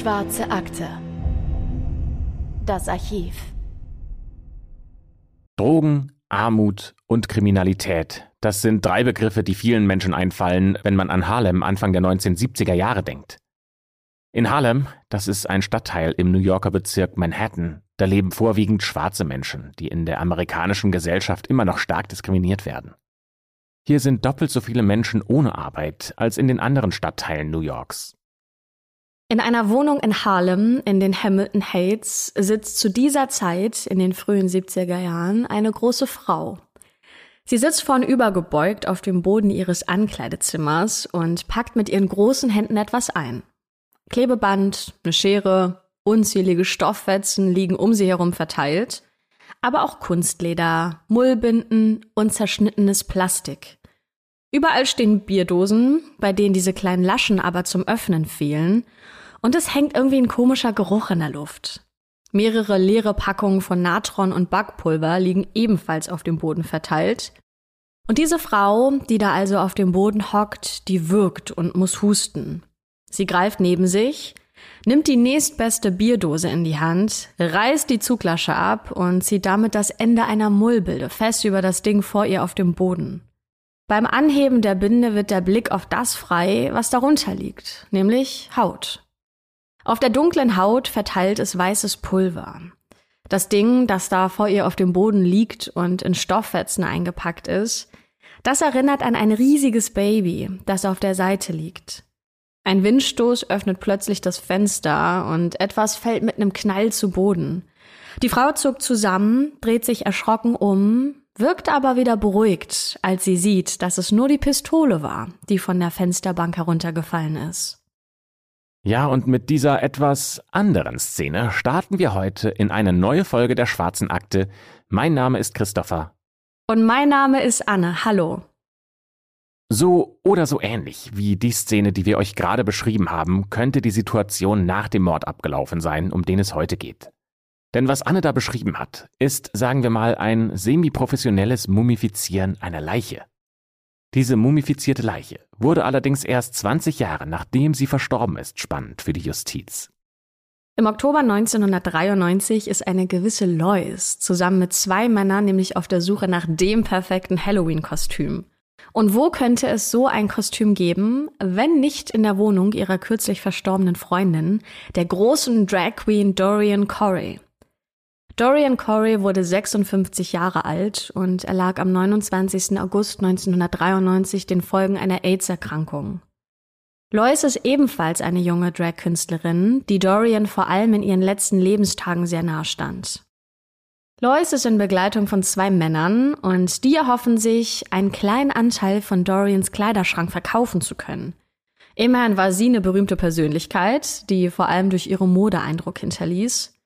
Schwarze Akte. Das Archiv. Drogen, Armut und Kriminalität. Das sind drei Begriffe, die vielen Menschen einfallen, wenn man an Harlem Anfang der 1970er Jahre denkt. In Harlem, das ist ein Stadtteil im New Yorker Bezirk Manhattan, da leben vorwiegend schwarze Menschen, die in der amerikanischen Gesellschaft immer noch stark diskriminiert werden. Hier sind doppelt so viele Menschen ohne Arbeit als in den anderen Stadtteilen New Yorks. In einer Wohnung in Harlem in den Hamilton Heights sitzt zu dieser Zeit in den frühen 70er Jahren eine große Frau. Sie sitzt vornübergebeugt auf dem Boden ihres Ankleidezimmers und packt mit ihren großen Händen etwas ein. Klebeband, eine Schere, unzählige Stofffetzen liegen um sie herum verteilt, aber auch Kunstleder, Mullbinden und zerschnittenes Plastik. Überall stehen Bierdosen, bei denen diese kleinen Laschen aber zum Öffnen fehlen, und es hängt irgendwie ein komischer Geruch in der Luft. Mehrere leere Packungen von Natron und Backpulver liegen ebenfalls auf dem Boden verteilt. Und diese Frau, die da also auf dem Boden hockt, die wirkt und muss husten. Sie greift neben sich, nimmt die nächstbeste Bierdose in die Hand, reißt die Zuglasche ab und zieht damit das Ende einer Mullbilde fest über das Ding vor ihr auf dem Boden. Beim Anheben der Binde wird der Blick auf das frei, was darunter liegt, nämlich Haut. Auf der dunklen Haut verteilt es weißes Pulver. Das Ding, das da vor ihr auf dem Boden liegt und in Stofffetzen eingepackt ist, das erinnert an ein riesiges Baby, das auf der Seite liegt. Ein Windstoß öffnet plötzlich das Fenster und etwas fällt mit einem Knall zu Boden. Die Frau zuckt zusammen, dreht sich erschrocken um, wirkt aber wieder beruhigt, als sie sieht, dass es nur die Pistole war, die von der Fensterbank heruntergefallen ist. Ja, und mit dieser etwas anderen Szene starten wir heute in eine neue Folge der Schwarzen Akte. Mein Name ist Christopher. Und mein Name ist Anne. Hallo. So oder so ähnlich wie die Szene, die wir euch gerade beschrieben haben, könnte die Situation nach dem Mord abgelaufen sein, um den es heute geht. Denn was Anne da beschrieben hat, ist, sagen wir mal, ein semi-professionelles Mumifizieren einer Leiche. Diese mumifizierte Leiche wurde allerdings erst 20 Jahre nachdem sie verstorben ist spannend für die Justiz. Im Oktober 1993 ist eine gewisse Lois zusammen mit zwei Männern nämlich auf der Suche nach dem perfekten Halloween-Kostüm. Und wo könnte es so ein Kostüm geben, wenn nicht in der Wohnung ihrer kürzlich verstorbenen Freundin, der großen Drag Queen Dorian Corey? Dorian Corey wurde 56 Jahre alt und erlag am 29. August 1993 den Folgen einer AIDS-Erkrankung. Lois ist ebenfalls eine junge Drag-Künstlerin, die Dorian vor allem in ihren letzten Lebenstagen sehr nahe stand. Lois ist in Begleitung von zwei Männern und die erhoffen sich, einen kleinen Anteil von Dorians Kleiderschrank verkaufen zu können. Immerhin war sie eine berühmte Persönlichkeit, die vor allem durch ihre Mode Eindruck hinterließ.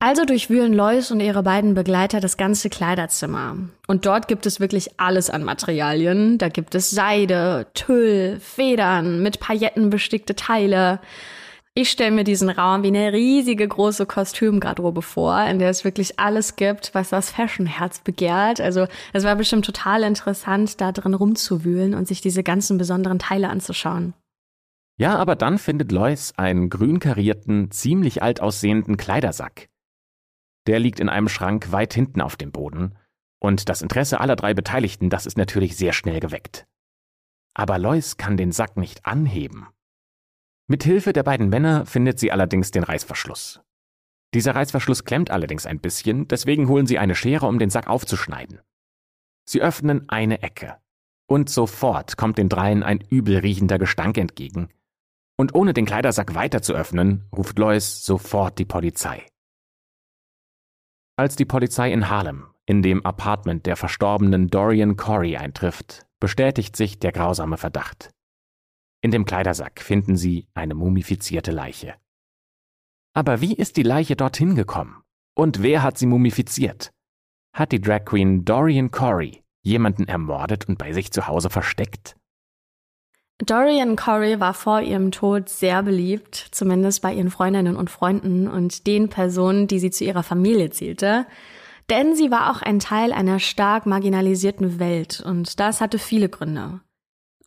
Also durchwühlen Lois und ihre beiden Begleiter das ganze Kleiderzimmer. Und dort gibt es wirklich alles an Materialien. Da gibt es Seide, Tüll, Federn, mit Pailletten bestickte Teile. Ich stelle mir diesen Raum wie eine riesige große Kostümgarderobe vor, in der es wirklich alles gibt, was das Fashionherz begehrt. Also es war bestimmt total interessant, da drin rumzuwühlen und sich diese ganzen besonderen Teile anzuschauen. Ja, aber dann findet Lois einen grün karierten, ziemlich alt aussehenden Kleidersack. Der liegt in einem Schrank weit hinten auf dem Boden. Und das Interesse aller drei Beteiligten, das ist natürlich sehr schnell geweckt. Aber Lois kann den Sack nicht anheben. Mit Hilfe der beiden Männer findet sie allerdings den Reißverschluss. Dieser Reißverschluss klemmt allerdings ein bisschen, deswegen holen sie eine Schere, um den Sack aufzuschneiden. Sie öffnen eine Ecke. Und sofort kommt den dreien ein übel riechender Gestank entgegen. Und ohne den Kleidersack weiter zu öffnen, ruft Lois sofort die Polizei. Als die Polizei in Harlem, in dem Apartment der verstorbenen Dorian Corey eintrifft, bestätigt sich der grausame Verdacht. In dem Kleidersack finden sie eine mumifizierte Leiche. Aber wie ist die Leiche dorthin gekommen? Und wer hat sie mumifiziert? Hat die Drag Queen Dorian Corey jemanden ermordet und bei sich zu Hause versteckt? Dorian Corey war vor ihrem Tod sehr beliebt, zumindest bei ihren Freundinnen und Freunden und den Personen, die sie zu ihrer Familie zählte. Denn sie war auch ein Teil einer stark marginalisierten Welt und das hatte viele Gründe.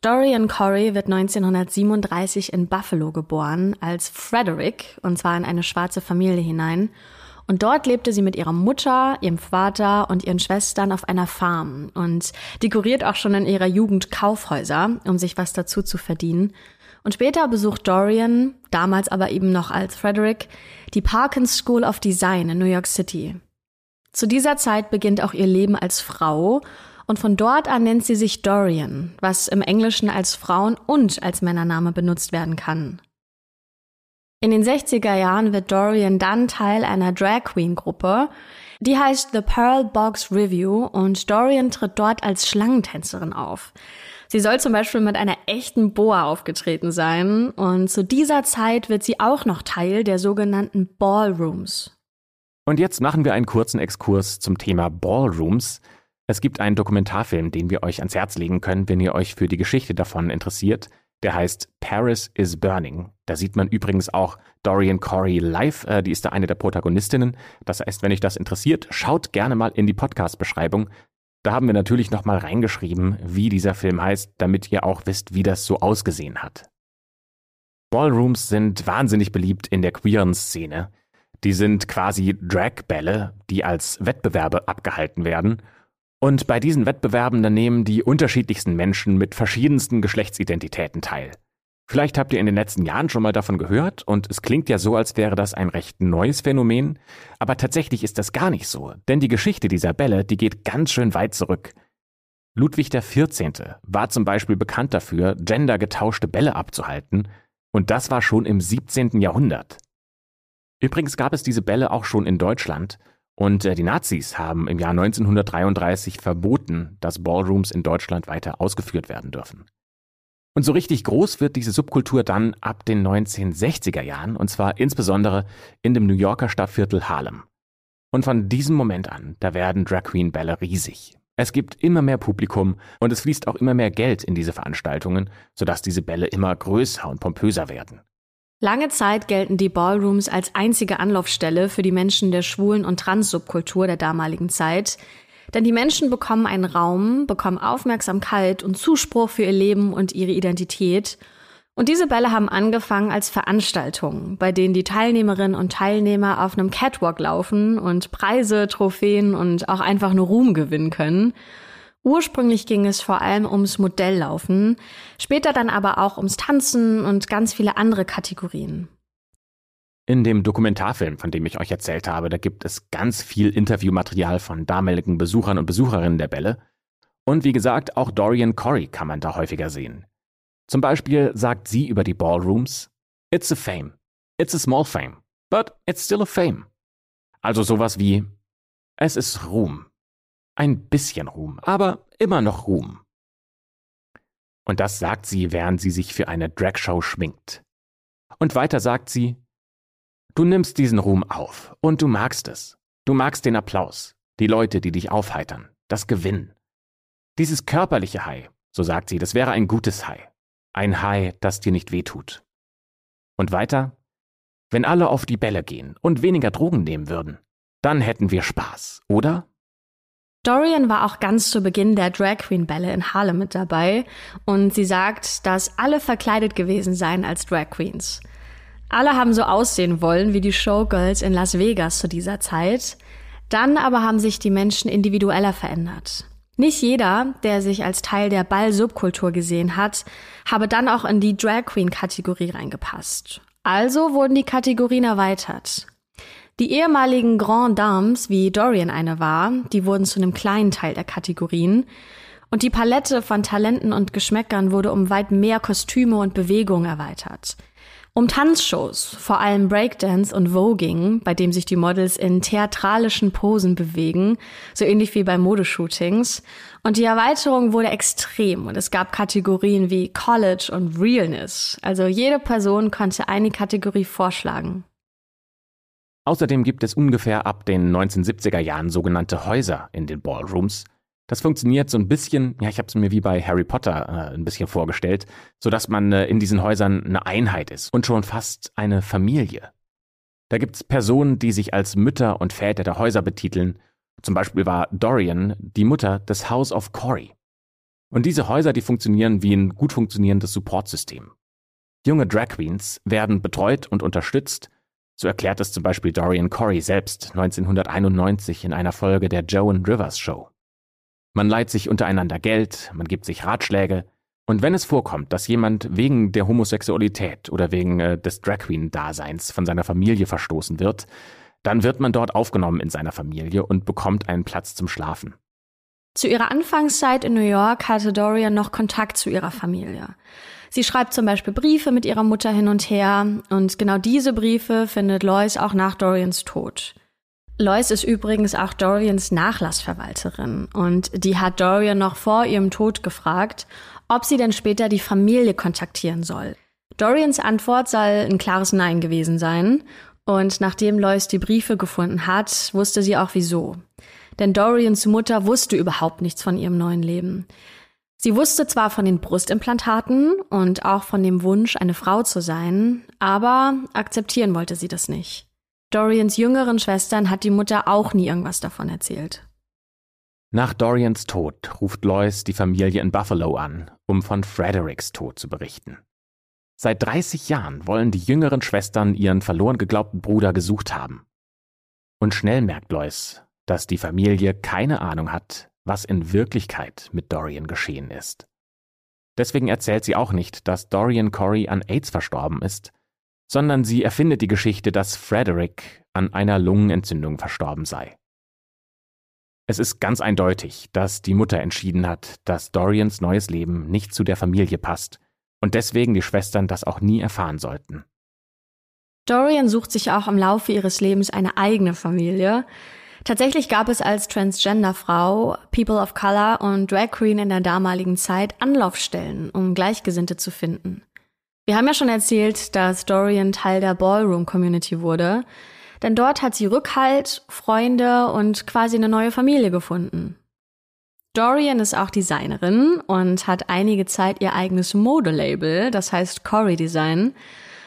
Dorian Corey wird 1937 in Buffalo geboren als Frederick, und zwar in eine schwarze Familie hinein. Und dort lebte sie mit ihrer Mutter, ihrem Vater und ihren Schwestern auf einer Farm und dekoriert auch schon in ihrer Jugend Kaufhäuser, um sich was dazu zu verdienen. Und später besucht Dorian, damals aber eben noch als Frederick, die Parkins School of Design in New York City. Zu dieser Zeit beginnt auch ihr Leben als Frau und von dort an nennt sie sich Dorian, was im Englischen als Frauen- und als Männername benutzt werden kann. In den 60er Jahren wird Dorian dann Teil einer Drag Queen Gruppe, die heißt The Pearl Box Review und Dorian tritt dort als Schlangentänzerin auf. Sie soll zum Beispiel mit einer echten Boa aufgetreten sein und zu dieser Zeit wird sie auch noch Teil der sogenannten Ballrooms. Und jetzt machen wir einen kurzen Exkurs zum Thema Ballrooms. Es gibt einen Dokumentarfilm, den wir euch ans Herz legen können, wenn ihr euch für die Geschichte davon interessiert. Der heißt Paris is Burning. Da sieht man übrigens auch Dorian Corey live. Äh, die ist da eine der Protagonistinnen. Das heißt, wenn euch das interessiert, schaut gerne mal in die Podcast-Beschreibung. Da haben wir natürlich nochmal reingeschrieben, wie dieser Film heißt, damit ihr auch wisst, wie das so ausgesehen hat. Ballrooms sind wahnsinnig beliebt in der queeren Szene. Die sind quasi Drag-Bälle, die als Wettbewerbe abgehalten werden und bei diesen Wettbewerben dann nehmen die unterschiedlichsten Menschen mit verschiedensten Geschlechtsidentitäten teil. Vielleicht habt ihr in den letzten Jahren schon mal davon gehört und es klingt ja so, als wäre das ein recht neues Phänomen, aber tatsächlich ist das gar nicht so, denn die Geschichte dieser Bälle, die geht ganz schön weit zurück. Ludwig XIV. war zum Beispiel bekannt dafür, gendergetauschte Bälle abzuhalten, und das war schon im 17. Jahrhundert. Übrigens gab es diese Bälle auch schon in Deutschland, und äh, die Nazis haben im Jahr 1933 verboten, dass Ballrooms in Deutschland weiter ausgeführt werden dürfen. Und so richtig groß wird diese Subkultur dann ab den 1960er Jahren, und zwar insbesondere in dem New Yorker Stadtviertel Harlem. Und von diesem Moment an, da werden Drag Queen Bälle riesig. Es gibt immer mehr Publikum und es fließt auch immer mehr Geld in diese Veranstaltungen, sodass diese Bälle immer größer und pompöser werden. Lange Zeit gelten die Ballrooms als einzige Anlaufstelle für die Menschen der schwulen und Trans-Subkultur der damaligen Zeit. Denn die Menschen bekommen einen Raum, bekommen Aufmerksamkeit und Zuspruch für ihr Leben und ihre Identität. Und diese Bälle haben angefangen als Veranstaltungen, bei denen die Teilnehmerinnen und Teilnehmer auf einem Catwalk laufen und Preise, Trophäen und auch einfach nur Ruhm gewinnen können. Ursprünglich ging es vor allem ums Modelllaufen, später dann aber auch ums Tanzen und ganz viele andere Kategorien. In dem Dokumentarfilm, von dem ich euch erzählt habe, da gibt es ganz viel Interviewmaterial von damaligen Besuchern und Besucherinnen der Bälle. Und wie gesagt, auch Dorian Corey kann man da häufiger sehen. Zum Beispiel sagt sie über die Ballrooms, It's a fame. It's a small fame. But it's still a fame. Also sowas wie, es ist Ruhm. Ein bisschen Ruhm, aber immer noch Ruhm. Und das sagt sie, während sie sich für eine Dragshow schminkt. Und weiter sagt sie, du nimmst diesen Ruhm auf und du magst es. Du magst den Applaus, die Leute, die dich aufheitern, das Gewinnen. Dieses körperliche High, so sagt sie, das wäre ein gutes High. Ein High, das dir nicht wehtut. Und weiter, wenn alle auf die Bälle gehen und weniger Drogen nehmen würden, dann hätten wir Spaß, oder? Dorian war auch ganz zu Beginn der Drag Queen Bälle in Harlem mit dabei und sie sagt, dass alle verkleidet gewesen seien als Drag Queens. Alle haben so aussehen wollen wie die Showgirls in Las Vegas zu dieser Zeit. Dann aber haben sich die Menschen individueller verändert. Nicht jeder, der sich als Teil der Ball-Subkultur gesehen hat, habe dann auch in die Drag Queen-Kategorie reingepasst. Also wurden die Kategorien erweitert. Die ehemaligen Grand Dames, wie Dorian eine war, die wurden zu einem kleinen Teil der Kategorien. Und die Palette von Talenten und Geschmäckern wurde um weit mehr Kostüme und Bewegungen erweitert. Um Tanzshows, vor allem Breakdance und Voging, bei dem sich die Models in theatralischen Posen bewegen, so ähnlich wie bei Modeshootings. Und die Erweiterung wurde extrem und es gab Kategorien wie College und Realness. Also jede Person konnte eine Kategorie vorschlagen. Außerdem gibt es ungefähr ab den 1970er Jahren sogenannte Häuser in den Ballrooms. Das funktioniert so ein bisschen, ja, ich habe es mir wie bei Harry Potter äh, ein bisschen vorgestellt, sodass man äh, in diesen Häusern eine Einheit ist und schon fast eine Familie. Da gibt es Personen, die sich als Mütter und Väter der Häuser betiteln. Zum Beispiel war Dorian die Mutter des House of Corey. Und diese Häuser, die funktionieren wie ein gut funktionierendes Supportsystem. Junge Drag Queens werden betreut und unterstützt, so erklärt es zum Beispiel Dorian Corey selbst 1991 in einer Folge der Joan Rivers Show. Man leiht sich untereinander Geld, man gibt sich Ratschläge, und wenn es vorkommt, dass jemand wegen der Homosexualität oder wegen äh, des Drag Queen-Daseins von seiner Familie verstoßen wird, dann wird man dort aufgenommen in seiner Familie und bekommt einen Platz zum Schlafen. Zu ihrer Anfangszeit in New York hatte Dorian noch Kontakt zu ihrer Familie. Sie schreibt zum Beispiel Briefe mit ihrer Mutter hin und her und genau diese Briefe findet Lois auch nach Dorians Tod. Lois ist übrigens auch Dorians Nachlassverwalterin und die hat Dorian noch vor ihrem Tod gefragt, ob sie denn später die Familie kontaktieren soll. Dorians Antwort soll ein klares Nein gewesen sein und nachdem Lois die Briefe gefunden hat, wusste sie auch wieso. Denn Dorians Mutter wusste überhaupt nichts von ihrem neuen Leben. Sie wusste zwar von den Brustimplantaten und auch von dem Wunsch, eine Frau zu sein, aber akzeptieren wollte sie das nicht. Dorians jüngeren Schwestern hat die Mutter auch nie irgendwas davon erzählt. Nach Dorians Tod ruft Lois die Familie in Buffalo an, um von Fredericks Tod zu berichten. Seit 30 Jahren wollen die jüngeren Schwestern ihren verloren geglaubten Bruder gesucht haben. Und schnell merkt Lois, dass die Familie keine Ahnung hat, was in Wirklichkeit mit Dorian geschehen ist. Deswegen erzählt sie auch nicht, dass Dorian Corey an AIDS verstorben ist, sondern sie erfindet die Geschichte, dass Frederick an einer Lungenentzündung verstorben sei. Es ist ganz eindeutig, dass die Mutter entschieden hat, dass Dorians neues Leben nicht zu der Familie passt und deswegen die Schwestern das auch nie erfahren sollten. Dorian sucht sich auch im Laufe ihres Lebens eine eigene Familie, Tatsächlich gab es als Transgender-Frau, People of Color und Drag Queen in der damaligen Zeit Anlaufstellen, um Gleichgesinnte zu finden. Wir haben ja schon erzählt, dass Dorian Teil der Ballroom-Community wurde, denn dort hat sie Rückhalt, Freunde und quasi eine neue Familie gefunden. Dorian ist auch Designerin und hat einige Zeit ihr eigenes Modelabel, das heißt Corey Design,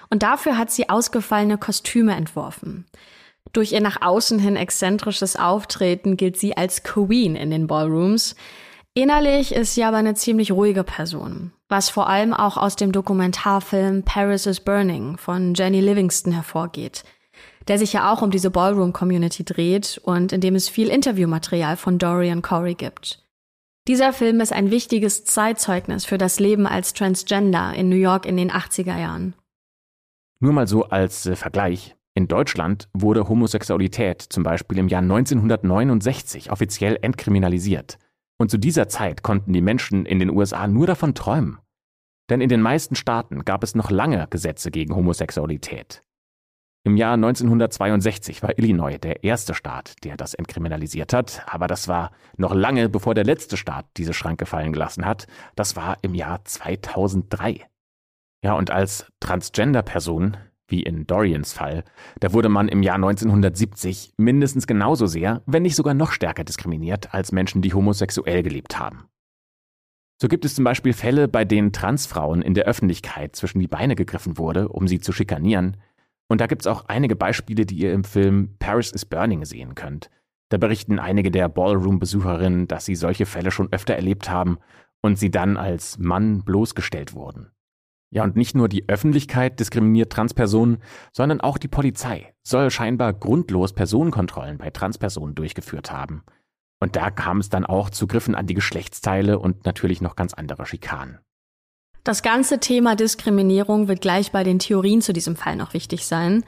und dafür hat sie ausgefallene Kostüme entworfen. Durch ihr nach außen hin exzentrisches Auftreten gilt sie als Queen in den Ballrooms. Innerlich ist sie aber eine ziemlich ruhige Person, was vor allem auch aus dem Dokumentarfilm Paris is Burning von Jenny Livingston hervorgeht, der sich ja auch um diese Ballroom-Community dreht und in dem es viel Interviewmaterial von Dorian Corey gibt. Dieser Film ist ein wichtiges Zeitzeugnis für das Leben als Transgender in New York in den 80er Jahren. Nur mal so als äh, Vergleich. In Deutschland wurde Homosexualität zum Beispiel im Jahr 1969 offiziell entkriminalisiert. Und zu dieser Zeit konnten die Menschen in den USA nur davon träumen. Denn in den meisten Staaten gab es noch lange Gesetze gegen Homosexualität. Im Jahr 1962 war Illinois der erste Staat, der das entkriminalisiert hat, aber das war noch lange bevor der letzte Staat diese Schranke fallen gelassen hat. Das war im Jahr 2003. Ja, und als Transgender-Person wie in Dorians Fall, da wurde man im Jahr 1970 mindestens genauso sehr, wenn nicht sogar noch stärker diskriminiert als Menschen, die homosexuell gelebt haben. So gibt es zum Beispiel Fälle, bei denen Transfrauen in der Öffentlichkeit zwischen die Beine gegriffen wurde, um sie zu schikanieren. Und da gibt es auch einige Beispiele, die ihr im Film Paris is Burning sehen könnt. Da berichten einige der Ballroom-Besucherinnen, dass sie solche Fälle schon öfter erlebt haben und sie dann als Mann bloßgestellt wurden. Ja, und nicht nur die Öffentlichkeit diskriminiert Transpersonen, sondern auch die Polizei soll scheinbar grundlos Personenkontrollen bei Transpersonen durchgeführt haben. Und da kam es dann auch zu Griffen an die Geschlechtsteile und natürlich noch ganz andere Schikanen. Das ganze Thema Diskriminierung wird gleich bei den Theorien zu diesem Fall noch wichtig sein.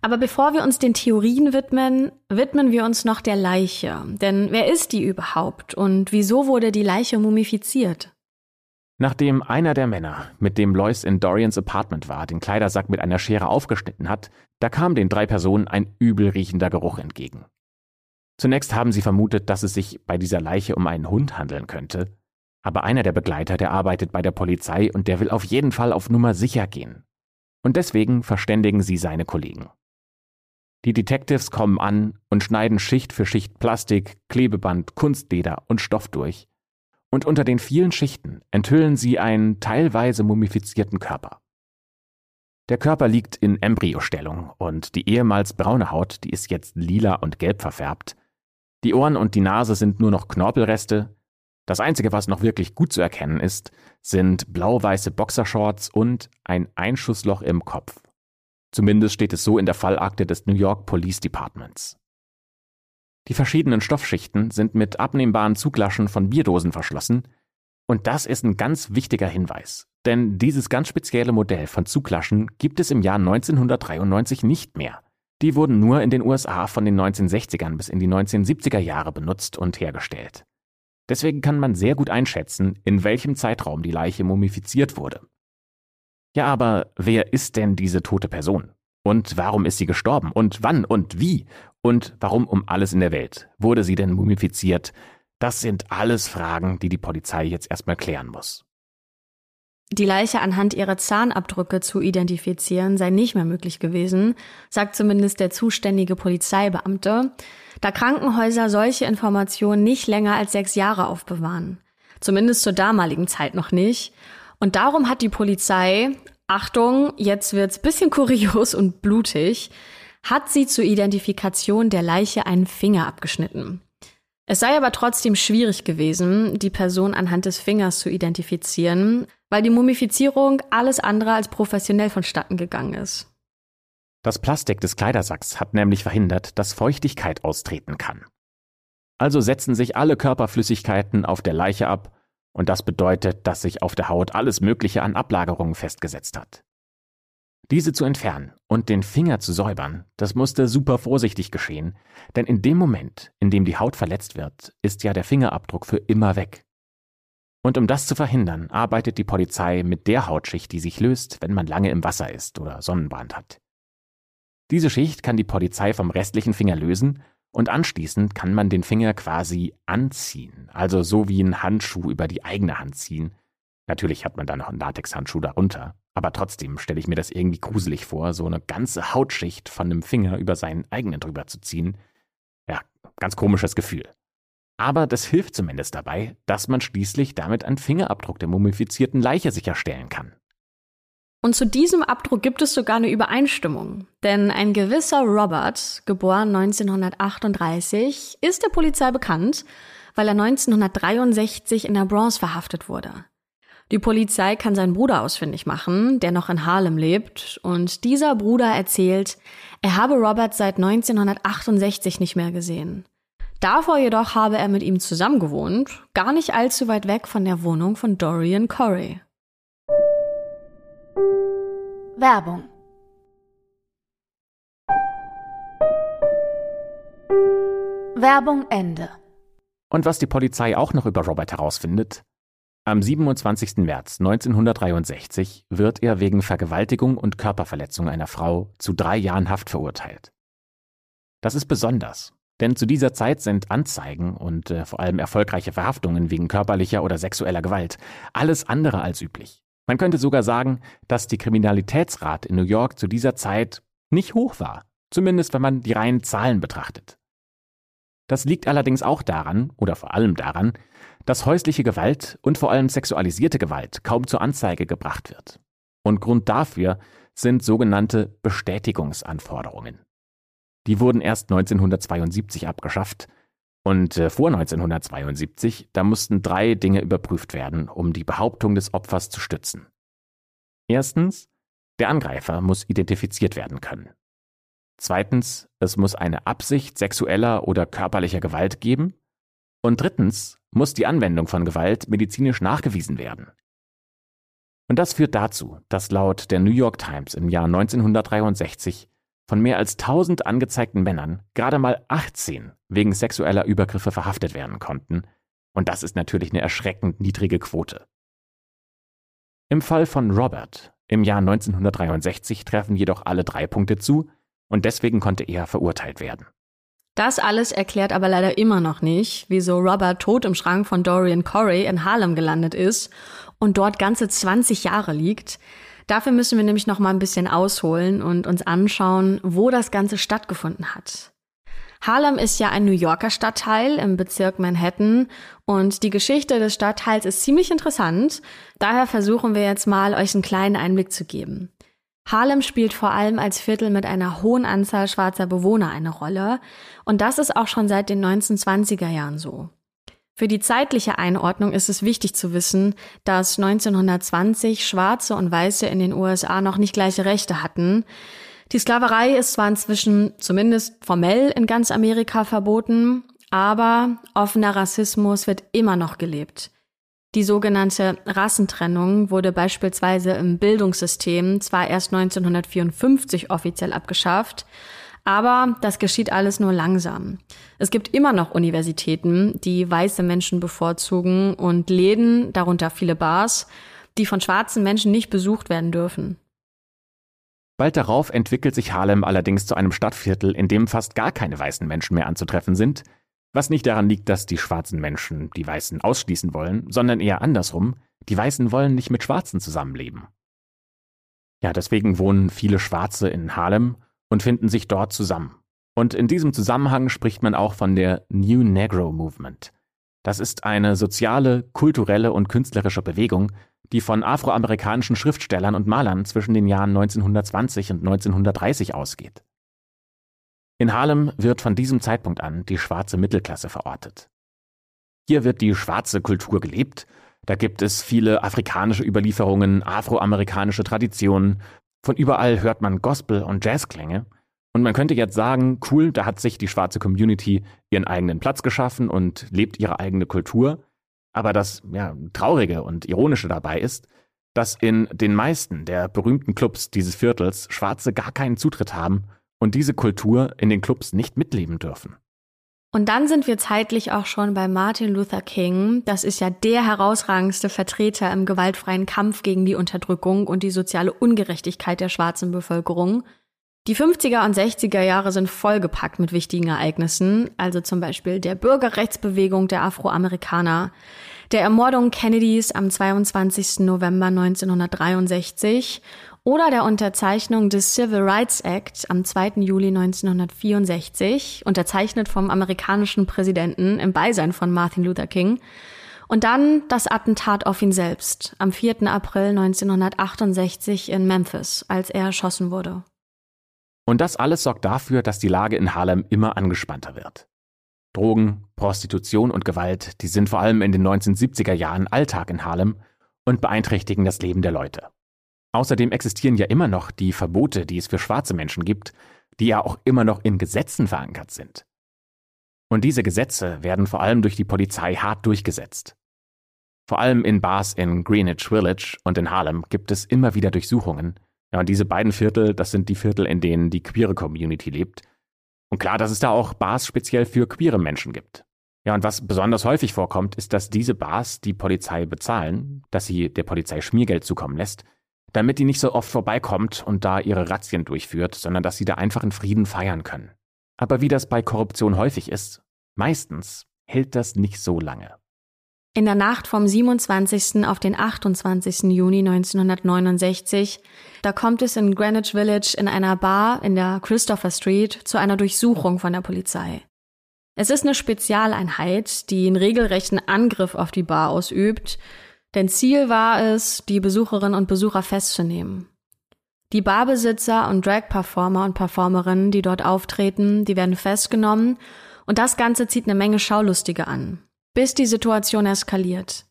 Aber bevor wir uns den Theorien widmen, widmen wir uns noch der Leiche. Denn wer ist die überhaupt und wieso wurde die Leiche mumifiziert? Nachdem einer der Männer, mit dem Lois in Dorians Apartment war, den Kleidersack mit einer Schere aufgeschnitten hat, da kam den drei Personen ein übel riechender Geruch entgegen. Zunächst haben sie vermutet, dass es sich bei dieser Leiche um einen Hund handeln könnte, aber einer der Begleiter, der arbeitet bei der Polizei und der will auf jeden Fall auf Nummer sicher gehen. Und deswegen verständigen sie seine Kollegen. Die Detectives kommen an und schneiden Schicht für Schicht Plastik, Klebeband, Kunstleder und Stoff durch und unter den vielen Schichten enthüllen sie einen teilweise mumifizierten Körper. Der Körper liegt in Embryostellung und die ehemals braune Haut, die ist jetzt lila und gelb verfärbt. Die Ohren und die Nase sind nur noch Knorpelreste Das Einzige, was noch wirklich gut zu erkennen ist, sind blau-weiße Boxershorts und ein Einschussloch im Kopf. Zumindest steht es so in der Fallakte des New York Police Departments. Die verschiedenen Stoffschichten sind mit abnehmbaren Zuglaschen von Bierdosen verschlossen, und das ist ein ganz wichtiger Hinweis, denn dieses ganz spezielle Modell von Zuglaschen gibt es im Jahr 1993 nicht mehr. Die wurden nur in den USA von den 1960ern bis in die 1970er Jahre benutzt und hergestellt. Deswegen kann man sehr gut einschätzen, in welchem Zeitraum die Leiche mumifiziert wurde. Ja, aber wer ist denn diese tote Person? Und warum ist sie gestorben? Und wann und wie? Und warum um alles in der Welt wurde sie denn mumifiziert? Das sind alles Fragen, die die Polizei jetzt erstmal klären muss. Die Leiche anhand ihrer Zahnabdrücke zu identifizieren sei nicht mehr möglich gewesen, sagt zumindest der zuständige Polizeibeamte, da Krankenhäuser solche Informationen nicht länger als sechs Jahre aufbewahren. Zumindest zur damaligen Zeit noch nicht. Und darum hat die Polizei, Achtung, jetzt wird's bisschen kurios und blutig, hat sie zur Identifikation der Leiche einen Finger abgeschnitten. Es sei aber trotzdem schwierig gewesen, die Person anhand des Fingers zu identifizieren, weil die Mumifizierung alles andere als professionell vonstatten gegangen ist. Das Plastik des Kleidersacks hat nämlich verhindert, dass Feuchtigkeit austreten kann. Also setzen sich alle Körperflüssigkeiten auf der Leiche ab, und das bedeutet, dass sich auf der Haut alles Mögliche an Ablagerungen festgesetzt hat. Diese zu entfernen und den Finger zu säubern, das musste super vorsichtig geschehen, denn in dem Moment, in dem die Haut verletzt wird, ist ja der Fingerabdruck für immer weg. Und um das zu verhindern, arbeitet die Polizei mit der Hautschicht, die sich löst, wenn man lange im Wasser ist oder Sonnenbrand hat. Diese Schicht kann die Polizei vom restlichen Finger lösen und anschließend kann man den Finger quasi anziehen, also so wie ein Handschuh über die eigene Hand ziehen. Natürlich hat man da noch einen Latexhandschuh darunter, aber trotzdem stelle ich mir das irgendwie gruselig vor, so eine ganze Hautschicht von einem Finger über seinen eigenen drüber zu ziehen. Ja, ganz komisches Gefühl. Aber das hilft zumindest dabei, dass man schließlich damit einen Fingerabdruck der mumifizierten Leiche sicherstellen kann. Und zu diesem Abdruck gibt es sogar eine Übereinstimmung. Denn ein gewisser Robert, geboren 1938, ist der Polizei bekannt, weil er 1963 in der Bronx verhaftet wurde. Die Polizei kann seinen Bruder ausfindig machen, der noch in Harlem lebt, und dieser Bruder erzählt, er habe Robert seit 1968 nicht mehr gesehen. Davor jedoch habe er mit ihm zusammengewohnt, gar nicht allzu weit weg von der Wohnung von Dorian Corey. Werbung Werbung Ende. Und was die Polizei auch noch über Robert herausfindet, am 27. März 1963 wird er wegen Vergewaltigung und Körperverletzung einer Frau zu drei Jahren Haft verurteilt. Das ist besonders, denn zu dieser Zeit sind Anzeigen und äh, vor allem erfolgreiche Verhaftungen wegen körperlicher oder sexueller Gewalt alles andere als üblich. Man könnte sogar sagen, dass die Kriminalitätsrate in New York zu dieser Zeit nicht hoch war, zumindest wenn man die reinen Zahlen betrachtet. Das liegt allerdings auch daran, oder vor allem daran, dass häusliche Gewalt und vor allem sexualisierte Gewalt kaum zur Anzeige gebracht wird. Und Grund dafür sind sogenannte Bestätigungsanforderungen. Die wurden erst 1972 abgeschafft und äh, vor 1972, da mussten drei Dinge überprüft werden, um die Behauptung des Opfers zu stützen. Erstens, der Angreifer muss identifiziert werden können. Zweitens, es muss eine Absicht sexueller oder körperlicher Gewalt geben. Und drittens muss die Anwendung von Gewalt medizinisch nachgewiesen werden. Und das führt dazu, dass laut der New York Times im Jahr 1963 von mehr als 1000 angezeigten Männern gerade mal 18 wegen sexueller Übergriffe verhaftet werden konnten. Und das ist natürlich eine erschreckend niedrige Quote. Im Fall von Robert im Jahr 1963 treffen jedoch alle drei Punkte zu und deswegen konnte er verurteilt werden. Das alles erklärt aber leider immer noch nicht, wieso Robert tot im Schrank von Dorian Corey in Harlem gelandet ist und dort ganze 20 Jahre liegt. Dafür müssen wir nämlich noch mal ein bisschen ausholen und uns anschauen, wo das Ganze stattgefunden hat. Harlem ist ja ein New Yorker Stadtteil im Bezirk Manhattan und die Geschichte des Stadtteils ist ziemlich interessant. Daher versuchen wir jetzt mal, euch einen kleinen Einblick zu geben. Harlem spielt vor allem als Viertel mit einer hohen Anzahl schwarzer Bewohner eine Rolle und das ist auch schon seit den 1920er Jahren so. Für die zeitliche Einordnung ist es wichtig zu wissen, dass 1920 Schwarze und Weiße in den USA noch nicht gleiche Rechte hatten. Die Sklaverei ist zwar inzwischen zumindest formell in ganz Amerika verboten, aber offener Rassismus wird immer noch gelebt. Die sogenannte Rassentrennung wurde beispielsweise im Bildungssystem zwar erst 1954 offiziell abgeschafft, aber das geschieht alles nur langsam. Es gibt immer noch Universitäten, die weiße Menschen bevorzugen und Läden, darunter viele Bars, die von schwarzen Menschen nicht besucht werden dürfen. Bald darauf entwickelt sich Harlem allerdings zu einem Stadtviertel, in dem fast gar keine weißen Menschen mehr anzutreffen sind, was nicht daran liegt, dass die schwarzen Menschen die Weißen ausschließen wollen, sondern eher andersrum, die Weißen wollen nicht mit Schwarzen zusammenleben. Ja, deswegen wohnen viele Schwarze in Harlem und finden sich dort zusammen. Und in diesem Zusammenhang spricht man auch von der New Negro Movement. Das ist eine soziale, kulturelle und künstlerische Bewegung, die von afroamerikanischen Schriftstellern und Malern zwischen den Jahren 1920 und 1930 ausgeht. In Harlem wird von diesem Zeitpunkt an die schwarze Mittelklasse verortet. Hier wird die schwarze Kultur gelebt, da gibt es viele afrikanische Überlieferungen, afroamerikanische Traditionen, von überall hört man Gospel- und Jazzklänge. Und man könnte jetzt sagen, cool, da hat sich die schwarze Community ihren eigenen Platz geschaffen und lebt ihre eigene Kultur. Aber das ja, Traurige und Ironische dabei ist, dass in den meisten der berühmten Clubs dieses Viertels Schwarze gar keinen Zutritt haben und diese Kultur in den Clubs nicht mitleben dürfen. Und dann sind wir zeitlich auch schon bei Martin Luther King. Das ist ja der herausragendste Vertreter im gewaltfreien Kampf gegen die Unterdrückung und die soziale Ungerechtigkeit der schwarzen Bevölkerung. Die 50er und 60er Jahre sind vollgepackt mit wichtigen Ereignissen, also zum Beispiel der Bürgerrechtsbewegung der Afroamerikaner, der Ermordung Kennedys am 22. November 1963 oder der Unterzeichnung des Civil Rights Act am 2. Juli 1964, unterzeichnet vom amerikanischen Präsidenten im Beisein von Martin Luther King, und dann das Attentat auf ihn selbst am 4. April 1968 in Memphis, als er erschossen wurde. Und das alles sorgt dafür, dass die Lage in Harlem immer angespannter wird. Drogen, Prostitution und Gewalt, die sind vor allem in den 1970er Jahren Alltag in Harlem und beeinträchtigen das Leben der Leute. Außerdem existieren ja immer noch die Verbote, die es für schwarze Menschen gibt, die ja auch immer noch in Gesetzen verankert sind. Und diese Gesetze werden vor allem durch die Polizei hart durchgesetzt. Vor allem in Bars in Greenwich Village und in Harlem gibt es immer wieder Durchsuchungen. Ja, und diese beiden Viertel, das sind die Viertel, in denen die queere Community lebt. Und klar, dass es da auch Bars speziell für queere Menschen gibt. Ja, und was besonders häufig vorkommt, ist, dass diese Bars die Polizei bezahlen, dass sie der Polizei Schmiergeld zukommen lässt, damit die nicht so oft vorbeikommt und da ihre Razzien durchführt, sondern dass sie da einfach in Frieden feiern können. Aber wie das bei Korruption häufig ist, meistens hält das nicht so lange. In der Nacht vom 27. auf den 28. Juni 1969, da kommt es in Greenwich Village in einer Bar in der Christopher Street zu einer Durchsuchung von der Polizei. Es ist eine Spezialeinheit, die einen regelrechten Angriff auf die Bar ausübt denn Ziel war es, die Besucherinnen und Besucher festzunehmen. Die Barbesitzer und Drag-Performer und Performerinnen, die dort auftreten, die werden festgenommen und das Ganze zieht eine Menge Schaulustige an, bis die Situation eskaliert.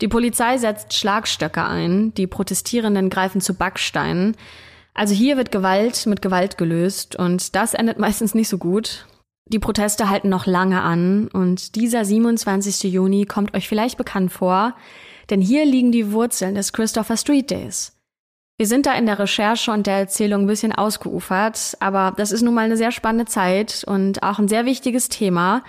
Die Polizei setzt Schlagstöcke ein, die Protestierenden greifen zu Backsteinen. Also hier wird Gewalt mit Gewalt gelöst und das endet meistens nicht so gut. Die Proteste halten noch lange an und dieser 27. Juni kommt euch vielleicht bekannt vor, denn hier liegen die Wurzeln des Christopher Street Days. Wir sind da in der Recherche und der Erzählung ein bisschen ausgeufert, aber das ist nun mal eine sehr spannende Zeit und auch ein sehr wichtiges Thema.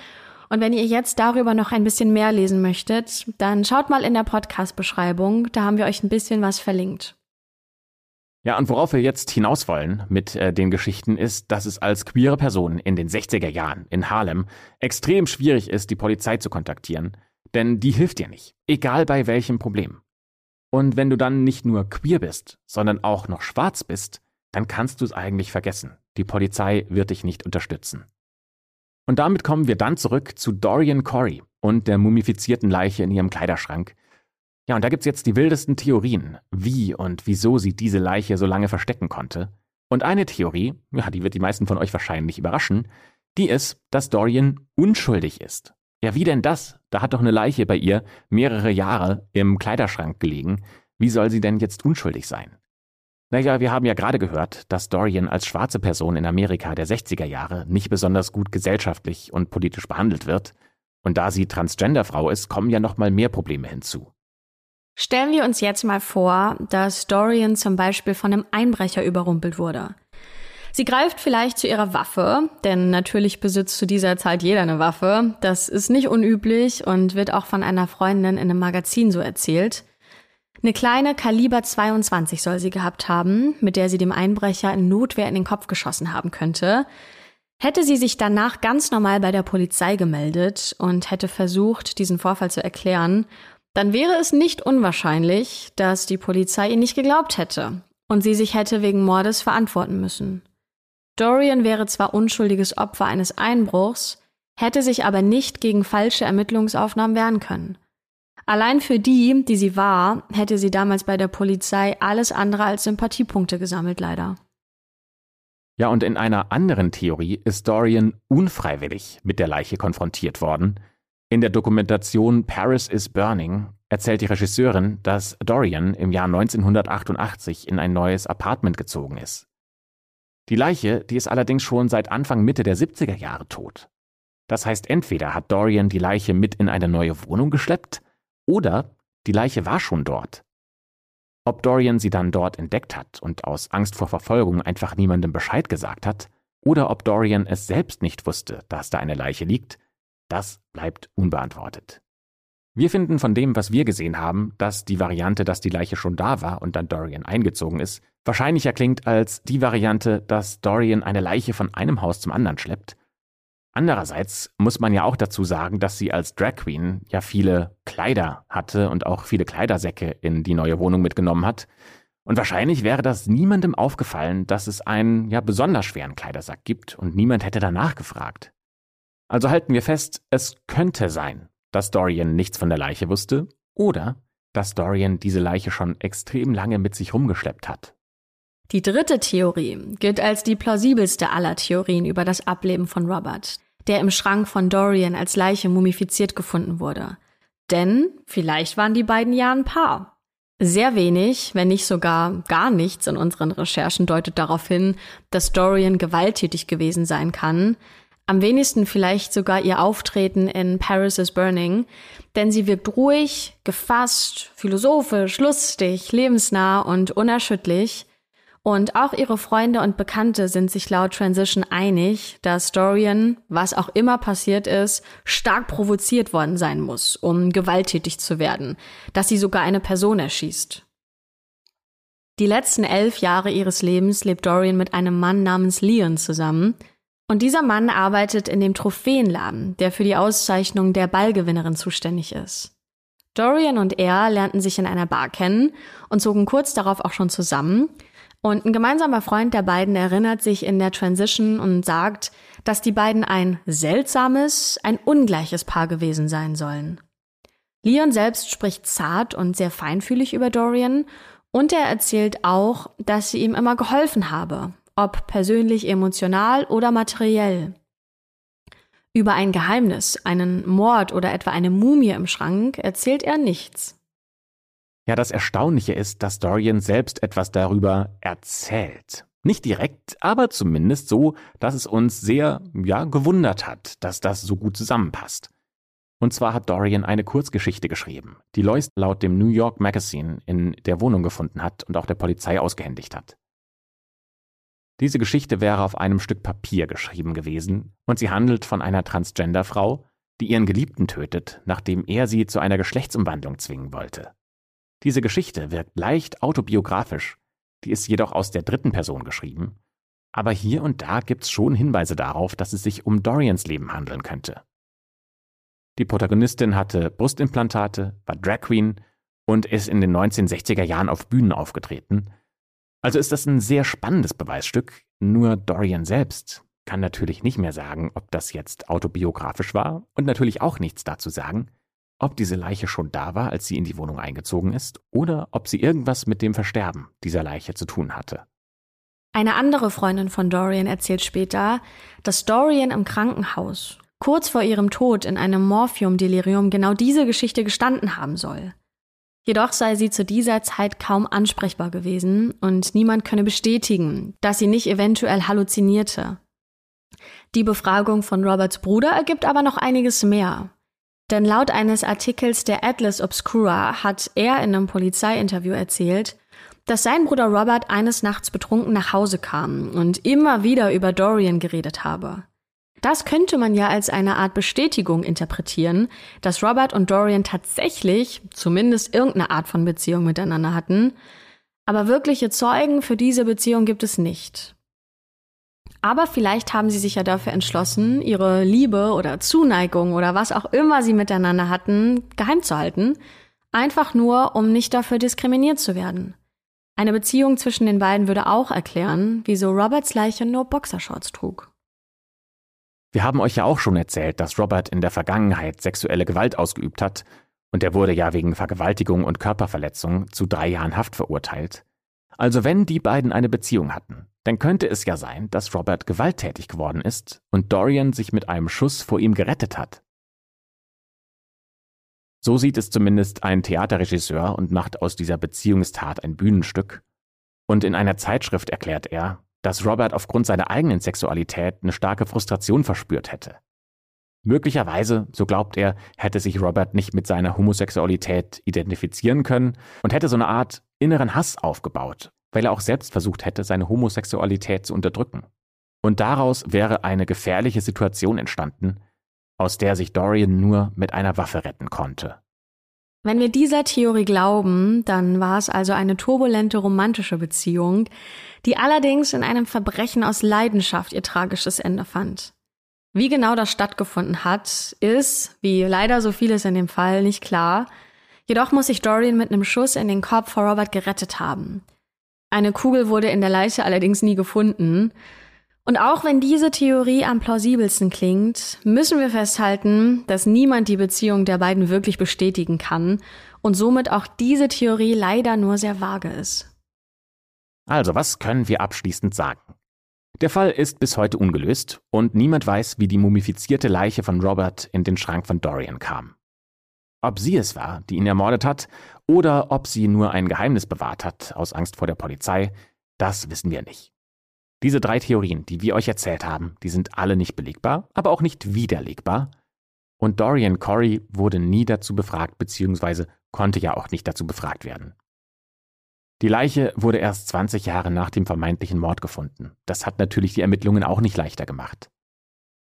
Und wenn ihr jetzt darüber noch ein bisschen mehr lesen möchtet, dann schaut mal in der Podcast-Beschreibung, da haben wir euch ein bisschen was verlinkt. Ja, und worauf wir jetzt hinaus wollen mit äh, den Geschichten ist, dass es als queere Person in den 60er Jahren in Harlem extrem schwierig ist, die Polizei zu kontaktieren, denn die hilft dir nicht, egal bei welchem Problem. Und wenn du dann nicht nur queer bist, sondern auch noch schwarz bist, dann kannst du es eigentlich vergessen. Die Polizei wird dich nicht unterstützen. Und damit kommen wir dann zurück zu Dorian Corey und der mumifizierten Leiche in ihrem Kleiderschrank. Ja, und da gibt's jetzt die wildesten Theorien, wie und wieso sie diese Leiche so lange verstecken konnte. Und eine Theorie, ja, die wird die meisten von euch wahrscheinlich überraschen, die ist, dass Dorian unschuldig ist. Ja, wie denn das? Da hat doch eine Leiche bei ihr mehrere Jahre im Kleiderschrank gelegen. Wie soll sie denn jetzt unschuldig sein? Naja, wir haben ja gerade gehört, dass Dorian als schwarze Person in Amerika der 60er Jahre nicht besonders gut gesellschaftlich und politisch behandelt wird. Und da sie Transgenderfrau ist, kommen ja noch mal mehr Probleme hinzu. Stellen wir uns jetzt mal vor, dass Dorian zum Beispiel von einem Einbrecher überrumpelt wurde. Sie greift vielleicht zu ihrer Waffe, denn natürlich besitzt zu dieser Zeit jeder eine Waffe. Das ist nicht unüblich und wird auch von einer Freundin in einem Magazin so erzählt. Eine kleine Kaliber 22 soll sie gehabt haben, mit der sie dem Einbrecher in Notwehr in den Kopf geschossen haben könnte. Hätte sie sich danach ganz normal bei der Polizei gemeldet und hätte versucht, diesen Vorfall zu erklären, dann wäre es nicht unwahrscheinlich, dass die Polizei ihr nicht geglaubt hätte und sie sich hätte wegen Mordes verantworten müssen. Dorian wäre zwar unschuldiges Opfer eines Einbruchs, hätte sich aber nicht gegen falsche Ermittlungsaufnahmen wehren können. Allein für die, die sie war, hätte sie damals bei der Polizei alles andere als Sympathiepunkte gesammelt, leider. Ja, und in einer anderen Theorie ist Dorian unfreiwillig mit der Leiche konfrontiert worden. In der Dokumentation Paris is Burning erzählt die Regisseurin, dass Dorian im Jahr 1988 in ein neues Apartment gezogen ist. Die Leiche, die ist allerdings schon seit Anfang Mitte der 70er Jahre tot. Das heißt, entweder hat Dorian die Leiche mit in eine neue Wohnung geschleppt, oder die Leiche war schon dort. Ob Dorian sie dann dort entdeckt hat und aus Angst vor Verfolgung einfach niemandem Bescheid gesagt hat, oder ob Dorian es selbst nicht wusste, dass da eine Leiche liegt, das bleibt unbeantwortet. Wir finden von dem, was wir gesehen haben, dass die Variante, dass die Leiche schon da war und dann Dorian eingezogen ist, wahrscheinlicher klingt als die Variante, dass Dorian eine Leiche von einem Haus zum anderen schleppt. Andererseits muss man ja auch dazu sagen, dass sie als Drag Queen ja viele Kleider hatte und auch viele Kleidersäcke in die neue Wohnung mitgenommen hat. Und wahrscheinlich wäre das niemandem aufgefallen, dass es einen ja besonders schweren Kleidersack gibt und niemand hätte danach gefragt. Also halten wir fest, es könnte sein, dass Dorian nichts von der Leiche wusste oder dass Dorian diese Leiche schon extrem lange mit sich rumgeschleppt hat. Die dritte Theorie gilt als die plausibelste aller Theorien über das Ableben von Robert, der im Schrank von Dorian als Leiche mumifiziert gefunden wurde. Denn vielleicht waren die beiden ja ein Paar. Sehr wenig, wenn nicht sogar gar nichts in unseren Recherchen deutet darauf hin, dass Dorian gewalttätig gewesen sein kann, am wenigsten vielleicht sogar ihr Auftreten in Paris is Burning, denn sie wirkt ruhig, gefasst, philosophisch, lustig, lebensnah und unerschütterlich. Und auch ihre Freunde und Bekannte sind sich laut Transition einig, dass Dorian, was auch immer passiert ist, stark provoziert worden sein muss, um gewalttätig zu werden, dass sie sogar eine Person erschießt. Die letzten elf Jahre ihres Lebens lebt Dorian mit einem Mann namens Leon zusammen, und dieser Mann arbeitet in dem Trophäenladen, der für die Auszeichnung der Ballgewinnerin zuständig ist. Dorian und er lernten sich in einer Bar kennen und zogen kurz darauf auch schon zusammen. Und ein gemeinsamer Freund der beiden erinnert sich in der Transition und sagt, dass die beiden ein seltsames, ein ungleiches Paar gewesen sein sollen. Leon selbst spricht zart und sehr feinfühlig über Dorian und er erzählt auch, dass sie ihm immer geholfen habe ob persönlich, emotional oder materiell. Über ein Geheimnis, einen Mord oder etwa eine Mumie im Schrank erzählt er nichts. Ja, das Erstaunliche ist, dass Dorian selbst etwas darüber erzählt. Nicht direkt, aber zumindest so, dass es uns sehr, ja, gewundert hat, dass das so gut zusammenpasst. Und zwar hat Dorian eine Kurzgeschichte geschrieben, die Lois laut dem New York Magazine in der Wohnung gefunden hat und auch der Polizei ausgehändigt hat. Diese Geschichte wäre auf einem Stück Papier geschrieben gewesen und sie handelt von einer Transgender-Frau, die ihren Geliebten tötet, nachdem er sie zu einer Geschlechtsumwandlung zwingen wollte. Diese Geschichte wirkt leicht autobiografisch, die ist jedoch aus der dritten Person geschrieben, aber hier und da gibt's schon Hinweise darauf, dass es sich um Dorians Leben handeln könnte. Die Protagonistin hatte Brustimplantate, war Drag Queen und ist in den 1960er Jahren auf Bühnen aufgetreten, also ist das ein sehr spannendes Beweisstück, nur Dorian selbst kann natürlich nicht mehr sagen, ob das jetzt autobiografisch war und natürlich auch nichts dazu sagen, ob diese Leiche schon da war, als sie in die Wohnung eingezogen ist, oder ob sie irgendwas mit dem Versterben dieser Leiche zu tun hatte. Eine andere Freundin von Dorian erzählt später, dass Dorian im Krankenhaus kurz vor ihrem Tod in einem Morphium-Delirium genau diese Geschichte gestanden haben soll. Jedoch sei sie zu dieser Zeit kaum ansprechbar gewesen und niemand könne bestätigen, dass sie nicht eventuell halluzinierte. Die Befragung von Roberts Bruder ergibt aber noch einiges mehr. Denn laut eines Artikels der Atlas Obscura hat er in einem Polizeiinterview erzählt, dass sein Bruder Robert eines Nachts betrunken nach Hause kam und immer wieder über Dorian geredet habe. Das könnte man ja als eine Art Bestätigung interpretieren, dass Robert und Dorian tatsächlich zumindest irgendeine Art von Beziehung miteinander hatten, aber wirkliche Zeugen für diese Beziehung gibt es nicht. Aber vielleicht haben sie sich ja dafür entschlossen, ihre Liebe oder Zuneigung oder was auch immer sie miteinander hatten, geheim zu halten, einfach nur, um nicht dafür diskriminiert zu werden. Eine Beziehung zwischen den beiden würde auch erklären, wieso Roberts Leiche nur Boxershorts trug. Wir haben euch ja auch schon erzählt, dass Robert in der Vergangenheit sexuelle Gewalt ausgeübt hat und er wurde ja wegen Vergewaltigung und Körperverletzung zu drei Jahren Haft verurteilt. Also wenn die beiden eine Beziehung hatten, dann könnte es ja sein, dass Robert gewalttätig geworden ist und Dorian sich mit einem Schuss vor ihm gerettet hat. So sieht es zumindest ein Theaterregisseur und macht aus dieser Beziehungstat ein Bühnenstück. Und in einer Zeitschrift erklärt er, dass Robert aufgrund seiner eigenen Sexualität eine starke Frustration verspürt hätte. Möglicherweise, so glaubt er, hätte sich Robert nicht mit seiner Homosexualität identifizieren können und hätte so eine Art inneren Hass aufgebaut, weil er auch selbst versucht hätte, seine Homosexualität zu unterdrücken. Und daraus wäre eine gefährliche Situation entstanden, aus der sich Dorian nur mit einer Waffe retten konnte. Wenn wir dieser Theorie glauben, dann war es also eine turbulente romantische Beziehung, die allerdings in einem Verbrechen aus Leidenschaft ihr tragisches Ende fand. Wie genau das stattgefunden hat, ist, wie leider so vieles in dem Fall, nicht klar. Jedoch muss sich Dorian mit einem Schuss in den Kopf vor Robert gerettet haben. Eine Kugel wurde in der Leiche allerdings nie gefunden. Und auch wenn diese Theorie am plausibelsten klingt, müssen wir festhalten, dass niemand die Beziehung der beiden wirklich bestätigen kann und somit auch diese Theorie leider nur sehr vage ist. Also, was können wir abschließend sagen? Der Fall ist bis heute ungelöst und niemand weiß, wie die mumifizierte Leiche von Robert in den Schrank von Dorian kam. Ob sie es war, die ihn ermordet hat, oder ob sie nur ein Geheimnis bewahrt hat aus Angst vor der Polizei, das wissen wir nicht. Diese drei Theorien, die wir euch erzählt haben, die sind alle nicht belegbar, aber auch nicht widerlegbar. Und Dorian Corey wurde nie dazu befragt, beziehungsweise konnte ja auch nicht dazu befragt werden. Die Leiche wurde erst 20 Jahre nach dem vermeintlichen Mord gefunden. Das hat natürlich die Ermittlungen auch nicht leichter gemacht.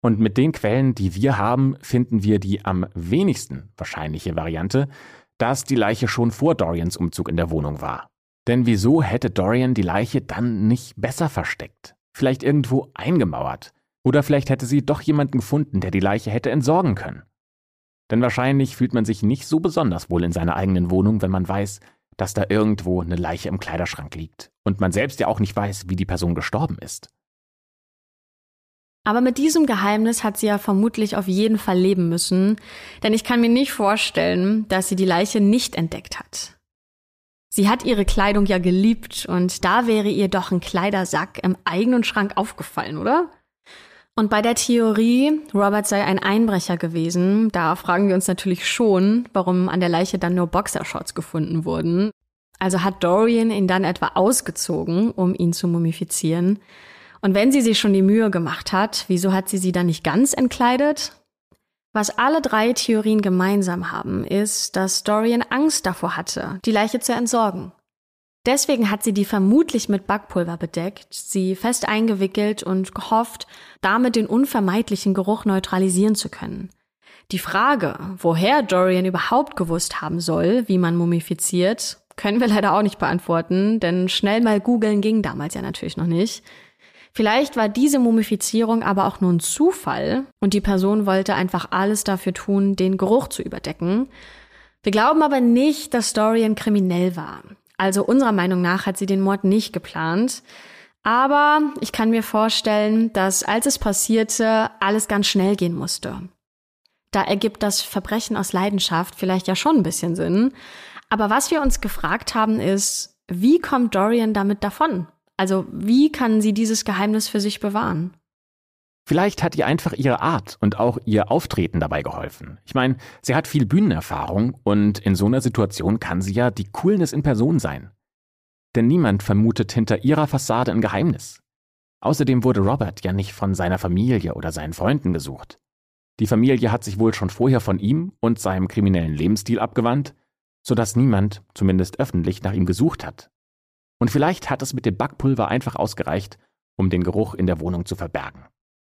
Und mit den Quellen, die wir haben, finden wir die am wenigsten wahrscheinliche Variante, dass die Leiche schon vor Dorians Umzug in der Wohnung war. Denn wieso hätte Dorian die Leiche dann nicht besser versteckt? Vielleicht irgendwo eingemauert? Oder vielleicht hätte sie doch jemanden gefunden, der die Leiche hätte entsorgen können? Denn wahrscheinlich fühlt man sich nicht so besonders wohl in seiner eigenen Wohnung, wenn man weiß, dass da irgendwo eine Leiche im Kleiderschrank liegt und man selbst ja auch nicht weiß, wie die Person gestorben ist. Aber mit diesem Geheimnis hat sie ja vermutlich auf jeden Fall leben müssen, denn ich kann mir nicht vorstellen, dass sie die Leiche nicht entdeckt hat. Sie hat ihre Kleidung ja geliebt und da wäre ihr doch ein Kleidersack im eigenen Schrank aufgefallen, oder? Und bei der Theorie, Robert sei ein Einbrecher gewesen, da fragen wir uns natürlich schon, warum an der Leiche dann nur Boxershorts gefunden wurden. Also hat Dorian ihn dann etwa ausgezogen, um ihn zu mumifizieren. Und wenn sie sich schon die Mühe gemacht hat, wieso hat sie sie dann nicht ganz entkleidet? Was alle drei Theorien gemeinsam haben, ist, dass Dorian Angst davor hatte, die Leiche zu entsorgen. Deswegen hat sie die vermutlich mit Backpulver bedeckt, sie fest eingewickelt und gehofft, damit den unvermeidlichen Geruch neutralisieren zu können. Die Frage, woher Dorian überhaupt gewusst haben soll, wie man mumifiziert, können wir leider auch nicht beantworten, denn schnell mal googeln ging damals ja natürlich noch nicht. Vielleicht war diese Mumifizierung aber auch nur ein Zufall und die Person wollte einfach alles dafür tun, den Geruch zu überdecken. Wir glauben aber nicht, dass Dorian kriminell war. Also unserer Meinung nach hat sie den Mord nicht geplant. Aber ich kann mir vorstellen, dass als es passierte, alles ganz schnell gehen musste. Da ergibt das Verbrechen aus Leidenschaft vielleicht ja schon ein bisschen Sinn. Aber was wir uns gefragt haben ist, wie kommt Dorian damit davon? Also wie kann sie dieses Geheimnis für sich bewahren? Vielleicht hat ihr einfach ihre Art und auch ihr Auftreten dabei geholfen. Ich meine, sie hat viel Bühnenerfahrung und in so einer Situation kann sie ja die Coolness in Person sein. Denn niemand vermutet hinter ihrer Fassade ein Geheimnis. Außerdem wurde Robert ja nicht von seiner Familie oder seinen Freunden gesucht. Die Familie hat sich wohl schon vorher von ihm und seinem kriminellen Lebensstil abgewandt, sodass niemand, zumindest öffentlich, nach ihm gesucht hat. Und vielleicht hat es mit dem Backpulver einfach ausgereicht, um den Geruch in der Wohnung zu verbergen.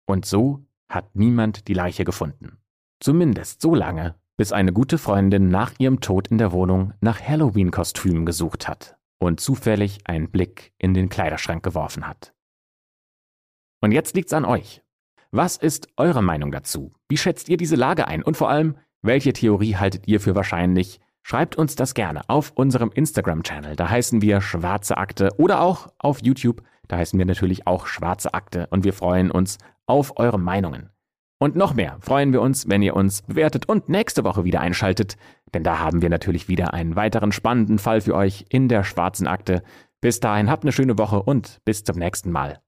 Und so hat niemand die Leiche gefunden. Zumindest so lange, bis eine gute Freundin nach ihrem Tod in der Wohnung nach Halloween-Kostümen gesucht hat und zufällig einen Blick in den Kleiderschrank geworfen hat. Und jetzt liegt's an euch. Was ist eure Meinung dazu? Wie schätzt ihr diese Lage ein? Und vor allem, welche Theorie haltet ihr für wahrscheinlich? Schreibt uns das gerne auf unserem Instagram-Channel. Da heißen wir Schwarze Akte oder auch auf YouTube. Da heißen wir natürlich auch Schwarze Akte und wir freuen uns auf eure Meinungen. Und noch mehr freuen wir uns, wenn ihr uns bewertet und nächste Woche wieder einschaltet, denn da haben wir natürlich wieder einen weiteren spannenden Fall für euch in der Schwarzen Akte. Bis dahin habt eine schöne Woche und bis zum nächsten Mal.